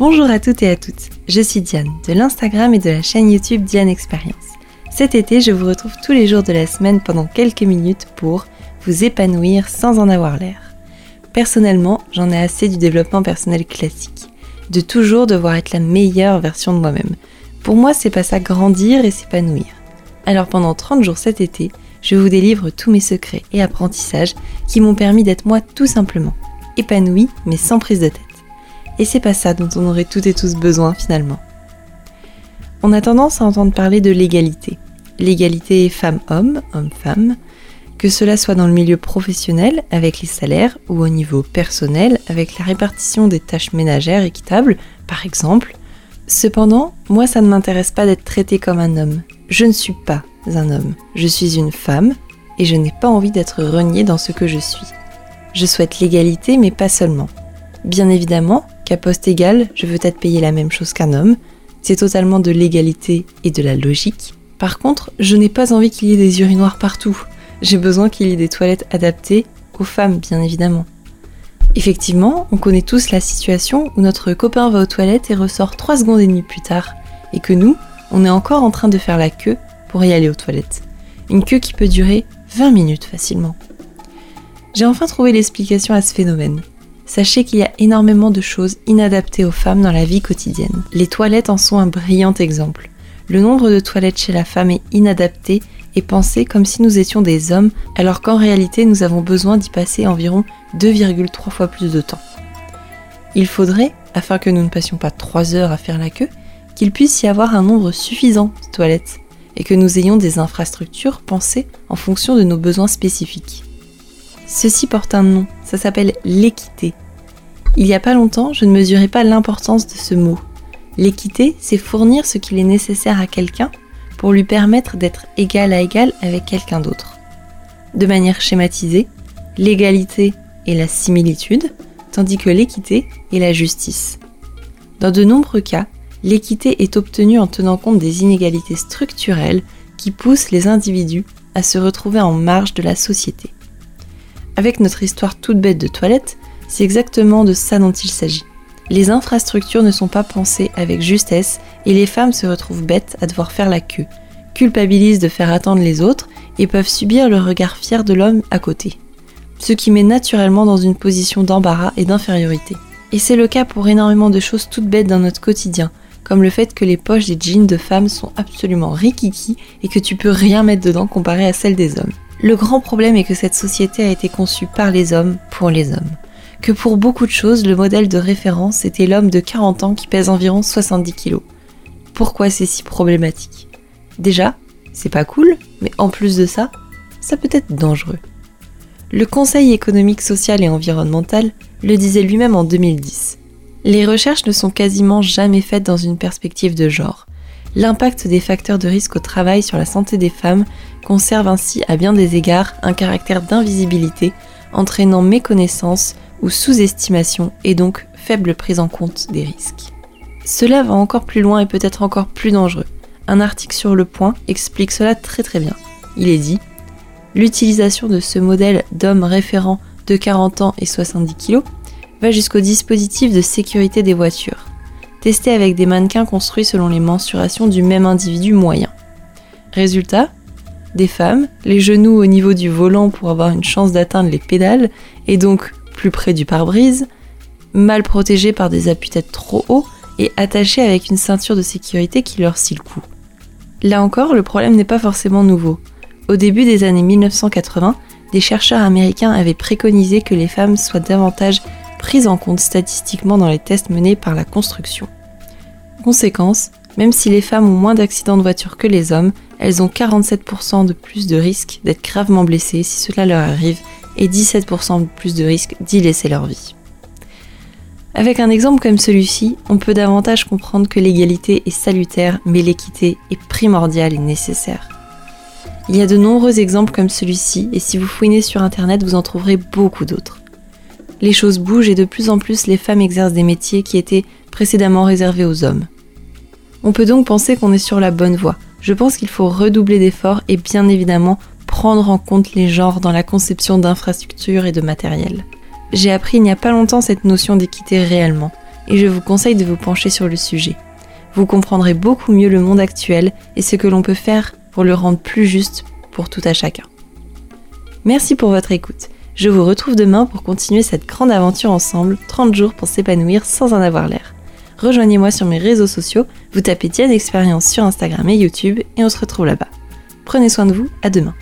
Bonjour à toutes et à toutes, je suis Diane de l'Instagram et de la chaîne YouTube Diane Experience. Cet été, je vous retrouve tous les jours de la semaine pendant quelques minutes pour vous épanouir sans en avoir l'air. Personnellement, j'en ai assez du développement personnel classique, de toujours devoir être la meilleure version de moi-même. Pour moi, c'est pas ça grandir et s'épanouir. Alors pendant 30 jours cet été, je vous délivre tous mes secrets et apprentissages qui m'ont permis d'être moi tout simplement, épanouie mais sans prise de tête. Et c'est pas ça dont on aurait toutes et tous besoin finalement. On a tendance à entendre parler de l'égalité. L'égalité femme-homme, homme-femme, que cela soit dans le milieu professionnel avec les salaires ou au niveau personnel avec la répartition des tâches ménagères équitables, par exemple. Cependant, moi ça ne m'intéresse pas d'être traitée comme un homme. Je ne suis pas un homme. Je suis une femme et je n'ai pas envie d'être reniée dans ce que je suis. Je souhaite l'égalité mais pas seulement. Bien évidemment, qu'à poste égal, je veux être payé la même chose qu'un homme. C'est totalement de l'égalité et de la logique. Par contre, je n'ai pas envie qu'il y ait des urinoirs partout. J'ai besoin qu'il y ait des toilettes adaptées aux femmes, bien évidemment. Effectivement, on connaît tous la situation où notre copain va aux toilettes et ressort 3 secondes et demie plus tard, et que nous, on est encore en train de faire la queue pour y aller aux toilettes. Une queue qui peut durer 20 minutes facilement. J'ai enfin trouvé l'explication à ce phénomène sachez qu'il y a énormément de choses inadaptées aux femmes dans la vie quotidienne. Les toilettes en sont un brillant exemple. Le nombre de toilettes chez la femme est inadapté et pensé comme si nous étions des hommes, alors qu'en réalité nous avons besoin d'y passer environ 2,3 fois plus de temps. Il faudrait, afin que nous ne passions pas 3 heures à faire la queue, qu'il puisse y avoir un nombre suffisant de toilettes et que nous ayons des infrastructures pensées en fonction de nos besoins spécifiques. Ceci porte un nom, ça s'appelle l'équité. Il n'y a pas longtemps, je ne mesurais pas l'importance de ce mot. L'équité, c'est fournir ce qu'il est nécessaire à quelqu'un pour lui permettre d'être égal à égal avec quelqu'un d'autre. De manière schématisée, l'égalité est la similitude, tandis que l'équité est la justice. Dans de nombreux cas, l'équité est obtenue en tenant compte des inégalités structurelles qui poussent les individus à se retrouver en marge de la société. Avec notre histoire toute bête de toilette, c'est exactement de ça dont il s'agit. Les infrastructures ne sont pas pensées avec justesse et les femmes se retrouvent bêtes à devoir faire la queue, culpabilisent de faire attendre les autres et peuvent subir le regard fier de l'homme à côté. Ce qui met naturellement dans une position d'embarras et d'infériorité. Et c'est le cas pour énormément de choses toutes bêtes dans notre quotidien, comme le fait que les poches des jeans de femmes sont absolument rikiki et que tu peux rien mettre dedans comparé à celles des hommes. Le grand problème est que cette société a été conçue par les hommes pour les hommes. Que pour beaucoup de choses, le modèle de référence était l'homme de 40 ans qui pèse environ 70 kilos. Pourquoi c'est si problématique? Déjà, c'est pas cool, mais en plus de ça, ça peut être dangereux. Le Conseil économique, social et environnemental le disait lui-même en 2010. Les recherches ne sont quasiment jamais faites dans une perspective de genre. L'impact des facteurs de risque au travail sur la santé des femmes conserve ainsi à bien des égards un caractère d'invisibilité, entraînant méconnaissance ou sous-estimation et donc faible prise en compte des risques. Cela va encore plus loin et peut-être encore plus dangereux. Un article sur Le Point explique cela très très bien. Il est dit L'utilisation de ce modèle d'homme référent de 40 ans et 70 kg va jusqu'au dispositif de sécurité des voitures testé avec des mannequins construits selon les mensurations du même individu moyen. Résultat, des femmes, les genoux au niveau du volant pour avoir une chance d'atteindre les pédales et donc plus près du pare-brise, mal protégées par des appuis-têtes trop hauts et attachées avec une ceinture de sécurité qui leur scie le cou. Là encore, le problème n'est pas forcément nouveau. Au début des années 1980, des chercheurs américains avaient préconisé que les femmes soient davantage prise en compte statistiquement dans les tests menés par la construction. Conséquence, même si les femmes ont moins d'accidents de voiture que les hommes, elles ont 47% de plus de risque d'être gravement blessées si cela leur arrive et 17% de plus de risque d'y laisser leur vie. Avec un exemple comme celui-ci, on peut davantage comprendre que l'égalité est salutaire, mais l'équité est primordiale et nécessaire. Il y a de nombreux exemples comme celui-ci, et si vous fouinez sur Internet, vous en trouverez beaucoup d'autres les choses bougent et de plus en plus les femmes exercent des métiers qui étaient précédemment réservés aux hommes. On peut donc penser qu'on est sur la bonne voie. Je pense qu'il faut redoubler d'efforts et bien évidemment prendre en compte les genres dans la conception d'infrastructures et de matériel. J'ai appris il n'y a pas longtemps cette notion d'équité réellement, et je vous conseille de vous pencher sur le sujet. Vous comprendrez beaucoup mieux le monde actuel et ce que l'on peut faire pour le rendre plus juste pour tout à chacun. Merci pour votre écoute. Je vous retrouve demain pour continuer cette grande aventure ensemble, 30 jours pour s'épanouir sans en avoir l'air. Rejoignez-moi sur mes réseaux sociaux, vous tapez Diane Expérience sur Instagram et YouTube et on se retrouve là-bas. Prenez soin de vous, à demain.